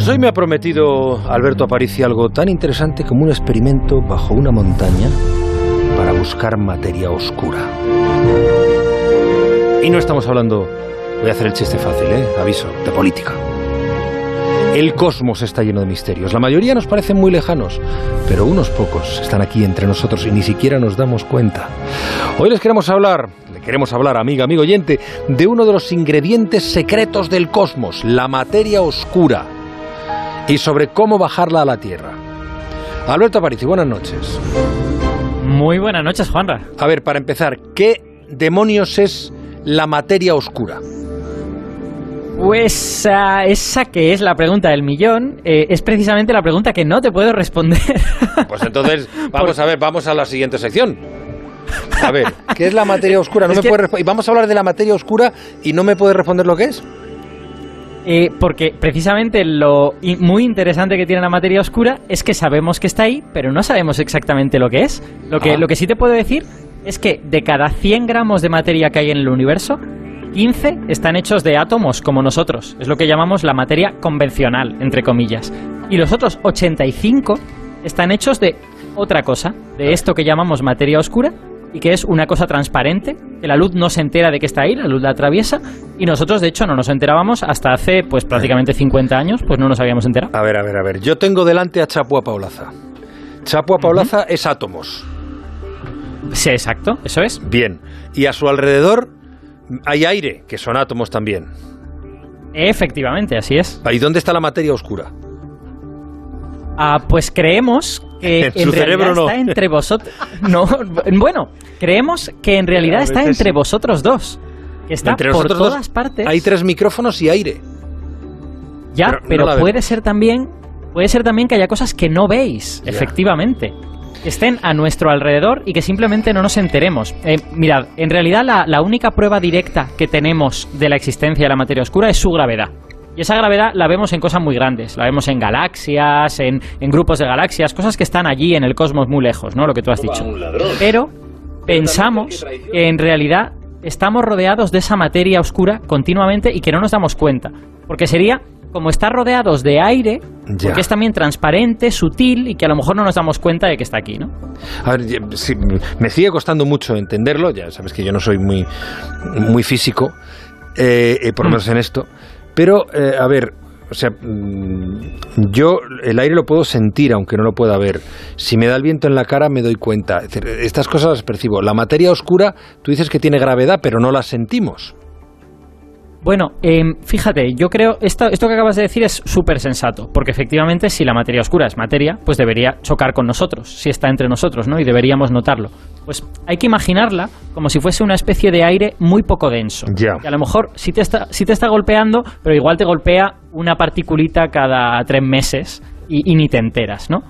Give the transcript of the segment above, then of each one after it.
Pues hoy me ha prometido Alberto Aparici algo tan interesante como un experimento bajo una montaña para buscar materia oscura. Y no estamos hablando, voy a hacer el chiste fácil, ¿eh? aviso, de política. El cosmos está lleno de misterios. La mayoría nos parecen muy lejanos, pero unos pocos están aquí entre nosotros y ni siquiera nos damos cuenta. Hoy les queremos hablar, le queremos hablar, amiga, amigo oyente, de uno de los ingredientes secretos del cosmos, la materia oscura, y sobre cómo bajarla a la Tierra. Alberto Aparici, buenas noches. Muy buenas noches, Juanra. A ver, para empezar, ¿qué demonios es la materia oscura? Pues uh, esa que es la pregunta del millón eh, es precisamente la pregunta que no te puedo responder. Pues entonces, vamos a ver, vamos a la siguiente sección. A ver, ¿qué es la materia oscura? No Es me que- puede y vamos a hablar de la materia oscura y no me puede responder lo que es. Eh, porque precisamente lo muy interesante que tiene la materia oscura es que sabemos que está ahí, pero no sabemos exactamente lo que es. Lo que, Ah. lo que sí te puedo decir es que de cada 100 gramos de materia que hay en el universo, 15 están hechos de átomos como nosotros. Es lo que llamamos la materia convencional, entre comillas. Y los otros 85 están hechos de otra cosa, de esto que llamamos materia oscura, y que es una cosa transparente, que la luz no se entera de que está ahí, la luz la atraviesa, y nosotros de hecho no nos enterábamos hasta hace pues prácticamente 50 años, pues no nos habíamos enterado. A ver, a ver, a ver. Yo tengo delante a Chapua Paulaza. Chapua Paulaza es átomos. Sí, exacto, eso es. Bien. Y a su alrededor hay aire, que son átomos también. Efectivamente, así es. ¿Y dónde está la materia oscura? Ah, pues creemos que En en, su realidad cerebro no. está entre vosotros. No, bueno, creemos que en realidad está entre sí. vosotros dos. Que está Entre por dos todas partes. Hay tres micrófonos y aire. Ya, Pero puede ser también, puede ser también que haya cosas que no veis, efectivamente. Que estén a nuestro alrededor y que simplemente no nos enteremos. Eh, mirad, en realidad la, la única prueba directa que tenemos de la existencia de la materia oscura es su gravedad. Y esa gravedad la vemos en cosas muy grandes. La vemos en galaxias, en, en grupos de galaxias, cosas que están allí en el cosmos muy lejos, ¿no? Lo que tú has dicho. Pero pensamos que en realidad estamos rodeados de esa materia oscura continuamente y que no nos damos cuenta. Porque sería como estar rodeados de aire, Ya. porque es también transparente, sutil y que a lo mejor no nos damos cuenta de que está aquí, ¿no? A ver, sí, me sigue costando mucho entenderlo. Ya sabes que yo no soy muy, muy físico, eh, eh, por lo menos en esto. Pero, eh, a ver, o sea, mm, yo el aire lo puedo sentir, aunque no lo pueda ver. Si me da el viento en la cara, me doy cuenta. Estas cosas las percibo. La materia oscura, tú dices que tiene gravedad, pero no la sentimos. Bueno, em, fíjate, yo creo, esto, esto que acabas de decir es súper sensato, porque efectivamente si la materia oscura es materia, pues debería chocar con nosotros, si está entre nosotros, ¿no? Y deberíamos notarlo. Pues hay que imaginarla como si fuese una especie de aire muy poco denso. Ya. Que a lo mejor sí te, está, sí te está golpeando, pero igual te golpea una particulita cada tres meses y, y ni te enteras, ¿no?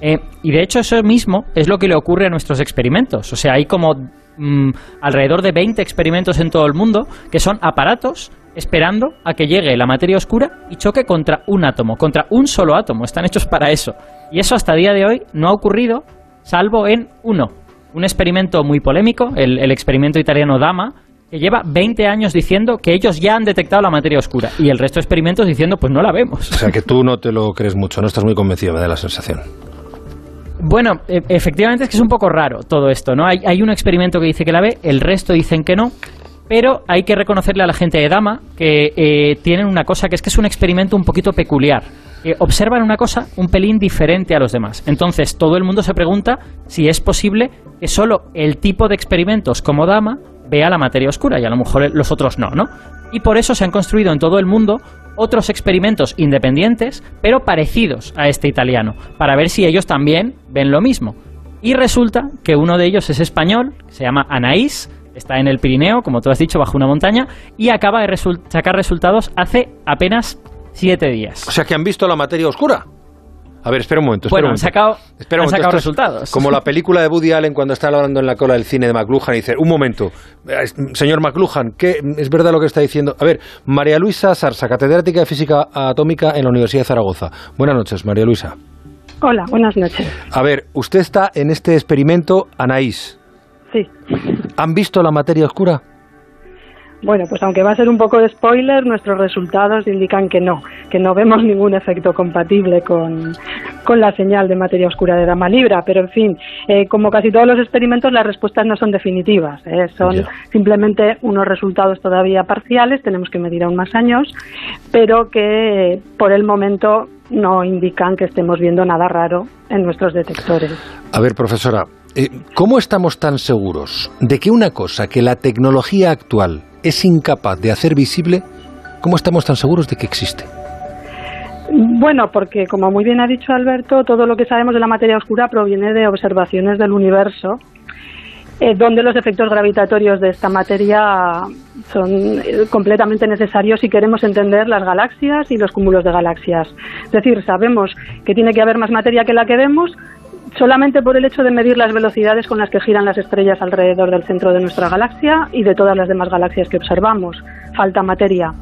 Eh, y de hecho eso mismo es lo que le ocurre a nuestros experimentos. O sea, hay como mm, alrededor de 20 experimentos en todo el mundo que son aparatos esperando a que llegue la materia oscura y choque contra un átomo, contra un solo átomo. Están hechos para eso. Y eso hasta día de hoy no ha ocurrido salvo en uno. Un experimento muy polémico, el, el experimento italiano Dama, que lleva 20 años diciendo que ellos ya han detectado la materia oscura y el resto de experimentos diciendo pues no la vemos. O sea, que tú no te lo crees mucho, no estás muy convencido, me da la sensación. Bueno, e- efectivamente es que es un poco raro todo esto, ¿no? Hay, hay un experimento que dice que la ve, el resto dicen que no, pero hay que reconocerle a la gente de Dama que eh, tienen una cosa que es que es un experimento un poquito peculiar. Eh, observan una cosa un pelín diferente a los demás. Entonces todo el mundo se pregunta si es posible que solo el tipo de experimentos como Dama vea la materia oscura y a lo mejor los otros no, ¿no? Y por eso se han construido en todo el mundo otros experimentos independientes, pero parecidos a este italiano, para ver si ellos también ven lo mismo. Y resulta que uno de ellos es español, se llama Anaís, está en el Pirineo, como tú has dicho, bajo una montaña, y acaba de sacar resultados hace apenas siete días. O sea, que han visto la materia oscura. A ver, espera un momento. espera Bueno, un han sacado, Espera han sacado resultados. Como la película de Woody Allen cuando está hablando en la cola del cine de McLuhan y dice, un momento, eh, señor McLuhan, ¿qué es verdad lo que está diciendo? A ver, María Luisa Sarsa, catedrática de Física Atómica en la Universidad de Zaragoza. Buenas noches, María Luisa. Hola, buenas noches. A ver, usted está en este experimento, Anaís. Sí. ¿Han visto la materia oscura? Bueno, pues aunque va a ser un poco de spoiler, nuestros resultados indican que no, que no vemos ningún efecto compatible con, la señal de materia oscura de Dama Libra. Pero en fin, eh, como casi todos los experimentos, las respuestas no son definitivas, eh, son simplemente unos resultados todavía parciales, tenemos que medir aún más años, pero que por el momento no indican que estemos viendo nada raro en nuestros detectores. A ver, profesora, eh, ¿cómo estamos tan seguros de que una cosa que la tecnología actual es incapaz de hacer visible, ¿cómo estamos tan seguros de que existe? Bueno, porque como muy bien ha dicho Alberto, todo lo que sabemos de la materia oscura proviene de observaciones del universo, eh, donde los efectos gravitatorios de esta materia son eh, completamente necesarios si queremos entender las galaxias y los cúmulos de galaxias. Es decir, sabemos que tiene que haber más materia que la que vemos, solamente por el hecho de medir las velocidades con las que giran las estrellas alrededor del centro de nuestra galaxia y de todas las demás galaxias que observamos. Falta materia.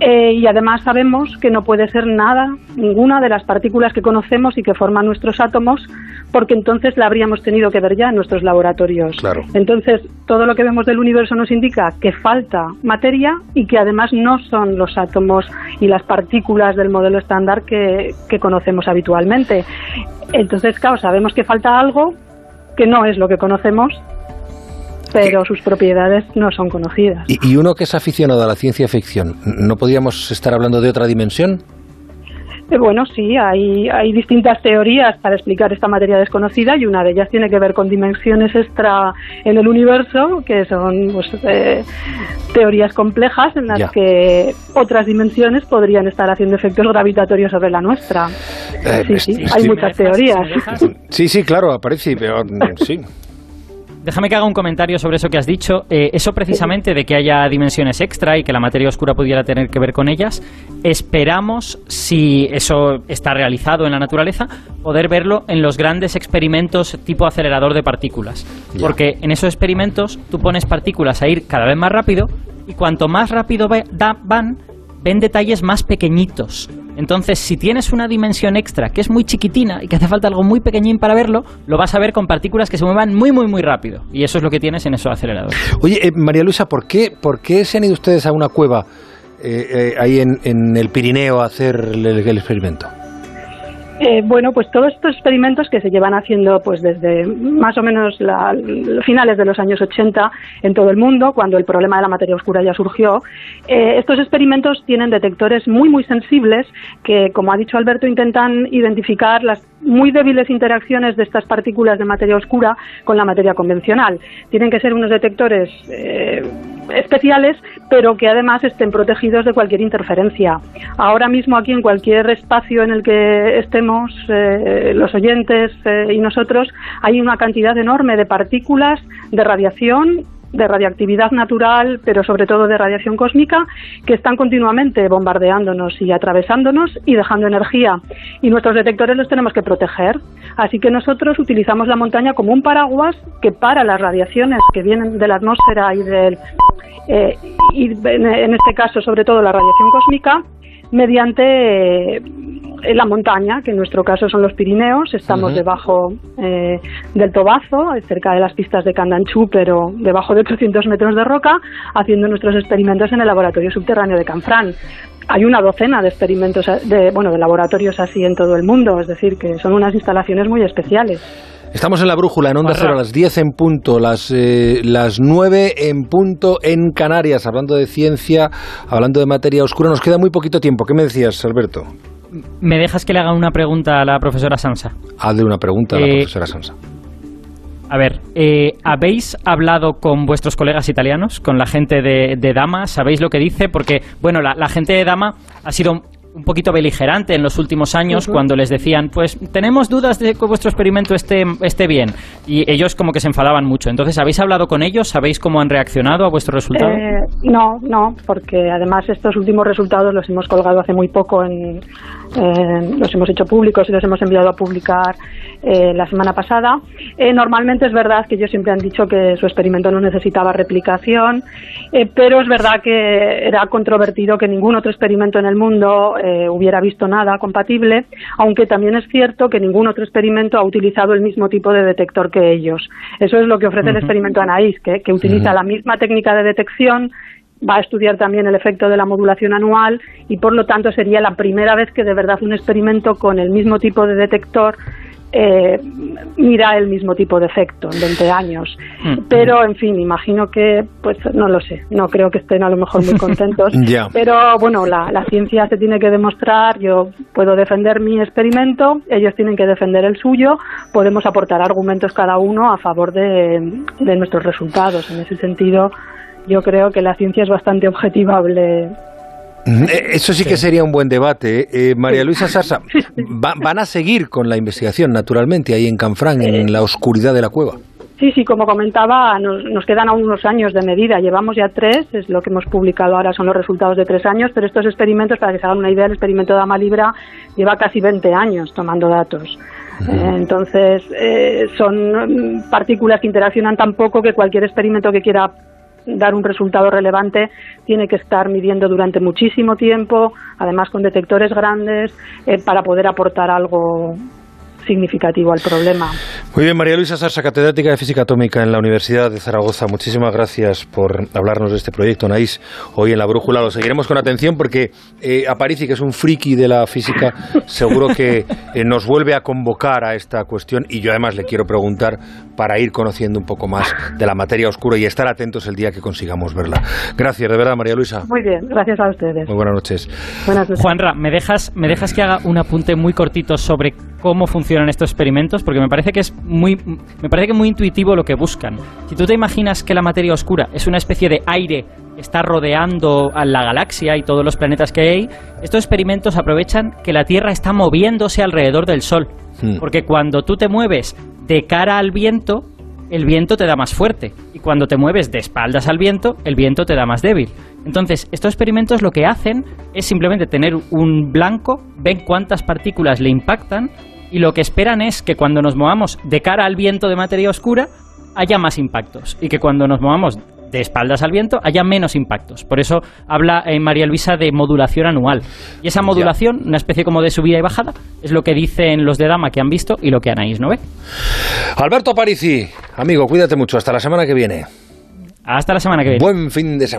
Eh, y además sabemos que no puede ser nada, ninguna de las partículas que conocemos y que forman nuestros átomos, porque entonces la habríamos tenido que ver ya en nuestros laboratorios. Claro. Entonces, todo lo que vemos del universo nos indica que falta materia y que además no son los átomos y las partículas del modelo estándar que, que conocemos habitualmente. Entonces, claro, sabemos que falta algo que no es lo que conocemos pero sus propiedades no son conocidas. ¿Y, uno que es aficionado a la ciencia ficción, ¿no podríamos estar hablando de otra dimensión? Eh, bueno, sí, hay, hay distintas teorías para explicar esta materia desconocida y una de ellas tiene que ver con dimensiones extra en el universo, que son pues, eh, teorías complejas en las que otras dimensiones podrían estar haciendo efectos gravitatorios sobre la nuestra. Eh, sí, sí, hay muchas teorías. Sí, sí, claro, aparece, pero sí. Déjame que haga un comentario sobre eso que has dicho. Eh, eso precisamente de que haya dimensiones extra y que la materia oscura pudiera tener que ver con ellas, esperamos, si eso está realizado en la naturaleza, poder verlo en los grandes experimentos tipo acelerador de partículas. Porque en esos experimentos tú pones partículas a ir cada vez más rápido y cuanto más rápido van, ven detalles más pequeñitos. Entonces, si tienes una dimensión extra que es muy chiquitina y que hace falta algo muy pequeñín para verlo, lo vas a ver con partículas que se muevan muy, muy, muy rápido. Y eso es lo que tienes en esos aceleradores. Oye, eh, María Luisa, ¿por qué, ¿por qué se han ido ustedes a una cueva eh, eh, ahí en, el Pirineo a hacer el experimento? Eh, bueno, pues todos estos experimentos que se llevan haciendo pues desde más o menos la, finales de los años 80 en todo el mundo, cuando el problema de la materia oscura ya surgió, eh, estos experimentos tienen detectores muy muy sensibles que, como ha dicho Alberto, intentan identificar las muy débiles interacciones de estas partículas de materia oscura con la materia convencional. Tienen que ser unos detectores eh, especiales, pero que además estén protegidos de cualquier interferencia. Ahora mismo aquí en cualquier espacio en el que estemos eh, los oyentes eh, y nosotros hay una cantidad enorme de partículas de radiación de radiactividad natural, pero sobre todo de radiación cósmica, que están continuamente bombardeándonos y atravesándonos y dejando energía. Y nuestros detectores los tenemos que proteger. Así que nosotros utilizamos la montaña como un paraguas que para las radiaciones que vienen de la atmósfera y del eh, y en este caso sobre todo la radiación cósmica mediante la montaña, que en nuestro caso son los Pirineos, estamos debajo eh, del Tobazo, cerca de las pistas de Candanchú, pero debajo de 800 metros de roca, haciendo nuestros experimentos en el laboratorio subterráneo de Canfrán. Hay una docena de experimentos, de, bueno, de laboratorios así en todo el mundo, es decir, que son unas instalaciones muy especiales. Estamos en la brújula, en Onda Cero, a las 10 en punto, las, eh, las 9 en punto en Canarias, hablando de ciencia, hablando de materia oscura. Nos queda muy poquito tiempo. ¿Qué me decías, Alberto? ¿Me dejas que le haga una pregunta a la profesora Sansa? Hazle una pregunta a la eh, profesora Sansa. A ver, eh, ¿habéis hablado con vuestros colegas italianos, con la gente de, Dama? ¿Sabéis lo que dice? Porque, bueno, la, la gente de Dama ha sido un poquito beligerante en los últimos años cuando les decían, pues tenemos dudas de que vuestro experimento esté, esté bien. Y ellos como que se enfadaban mucho. Entonces, ¿habéis hablado con ellos? ¿Sabéis cómo han reaccionado a vuestro resultado? Eh, no, no, porque además estos últimos resultados los hemos colgado hace muy poco, en, los hemos hecho públicos y los hemos enviado a publicar eh, la semana pasada. Eh, normalmente es verdad que ellos siempre han dicho que su experimento no necesitaba replicación, pero es verdad que era controvertido que ningún otro experimento en el mundo eh, hubiera visto nada compatible, aunque también es cierto que ningún otro experimento ha utilizado el mismo tipo de detector que ellos. Eso es lo que ofrece el experimento ANAIS, que, utiliza la misma técnica de detección va a estudiar también el efecto de la modulación anual y por lo tanto sería la primera vez que de verdad un experimento con el mismo tipo de detector eh, mira el mismo tipo de efecto en 20 años. Mm. Pero, en fin, imagino que, pues no lo sé, no creo que estén a lo mejor muy contentos. Pero bueno, la, la, ciencia se tiene que demostrar, yo puedo defender mi experimento, ellos tienen que defender el suyo, podemos aportar argumentos cada uno a favor de, de nuestros resultados. En ese sentido, yo creo que la ciencia es bastante objetivable eso sí que sería un buen debate. Eh, María Luisa Sarsa, van a seguir con la investigación, naturalmente, ahí en Canfrán, en la oscuridad de la cueva. Sí, sí, como comentaba, nos, quedan aún unos años de medida. Llevamos ya tres, es lo que hemos publicado ahora, son los resultados de tres años, pero estos experimentos, para que se hagan una idea, el experimento de Amalibra lleva casi 20 años tomando datos. Eh, entonces, son partículas que interaccionan tan poco que cualquier experimento que quiera dar un resultado relevante tiene que estar midiendo durante muchísimo tiempo, además con detectores grandes, eh, para poder aportar algo significativo al problema. Muy bien, María Luisa Sarsa, catedrática de Física Atómica en la Universidad de Zaragoza. Muchísimas gracias por hablarnos de este proyecto, Naís. Hoy en La Brújula lo seguiremos con atención porque eh, Aparici, que es un friki de la física, seguro que eh, nos vuelve a convocar a esta cuestión y yo además le quiero preguntar para ir conociendo un poco más de la materia oscura y estar atentos el día que consigamos verla. Gracias, de verdad, María Luisa. Muy bien, gracias a ustedes. Muy buenas noches. Buenas noches. Juanra, ¿me dejas, ¿me dejas que haga un apunte muy cortito sobre cómo funcionan estos experimentos? Porque me parece que es muy, me parece que muy intuitivo lo que buscan. Si tú te imaginas que la materia oscura es una especie de aire que está rodeando a la galaxia y todos los planetas que hay, estos experimentos aprovechan que la Tierra está moviéndose alrededor del Sol. Hmm. Porque cuando tú te mueves de cara al viento, el viento te da más fuerte. Y cuando te mueves de espaldas al viento, el viento te da más débil. Entonces, estos experimentos lo que hacen es simplemente tener un blanco, ven cuántas partículas le impactan y lo que esperan es que cuando nos movamos de cara al viento de materia oscura haya más impactos y que cuando nos movamos de espaldas al viento haya menos impactos. Por eso habla eh, María Luisa de modulación anual. Y esa modulación, una especie como de subida y bajada, es lo que dicen los de Dama que han visto y lo que Anaís no ve. Alberto Parisi, amigo, cuídate mucho. Hasta la semana que viene. Hasta la semana que viene. Buen fin de semana.